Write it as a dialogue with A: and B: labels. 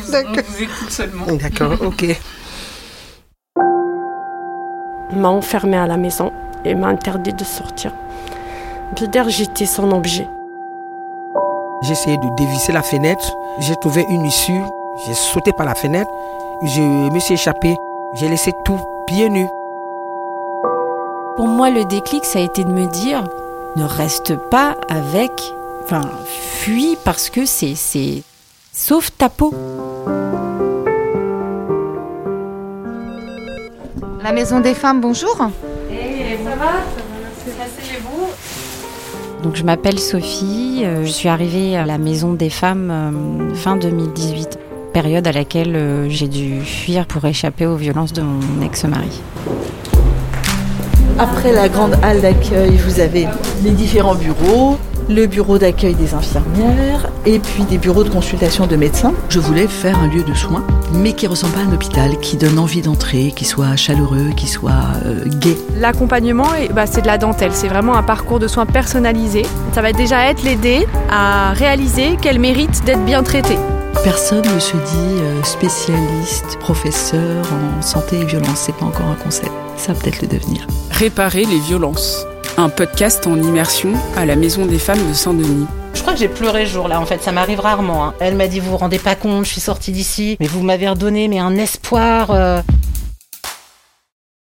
A: vous, on vous écoute seulement.
B: D'accord, ok.
C: m'a enfermée à la maison et m'a interdit de sortir. Dire j'étais son objet.
B: J'ai essayé de dévisser la fenêtre. J'ai trouvé une issue. J'ai sauté par la fenêtre. Je me suis échappé. J'ai laissé tout pieds nus.
D: Pour moi, le déclic, ça a été de me dire ne reste pas avec. Enfin, fuis parce que c'est. Sauve ta peau.
E: La Maison des Femmes, bonjour.
C: Et ça va?
D: Donc, je m'appelle Sophie. euh, Je suis arrivée à la Maison des Femmes euh, fin 2018, période à laquelle euh, j'ai dû fuir pour échapper aux violences de mon ex-mari.
F: Après la grande halle d'accueil, vous avez les différents bureaux, le bureau d'accueil des infirmières et puis des bureaux de consultation de médecins.
G: Je voulais faire un lieu de soins, mais qui ressemble pas à un hôpital, qui donne envie d'entrer, qui soit chaleureux, qui soit euh, gai.
H: L'accompagnement, eh bah, c'est de la dentelle. C'est vraiment un parcours de soins personnalisé. Ça va déjà être l'aider à réaliser qu'elle mérite d'être bien traitée.
G: Personne ne se dit euh, spécialiste, professeur en santé et violence. C'est pas encore un concept. Ça va peut-être le devenir.
A: Réparer les violences. Un podcast en immersion à la Maison des Femmes de Saint-Denis.
I: Je crois que j'ai pleuré ce jour-là, en fait, ça m'arrive rarement. hein. Elle m'a dit, vous vous rendez pas compte, je suis sortie d'ici, mais vous m'avez redonné mais un espoir. euh.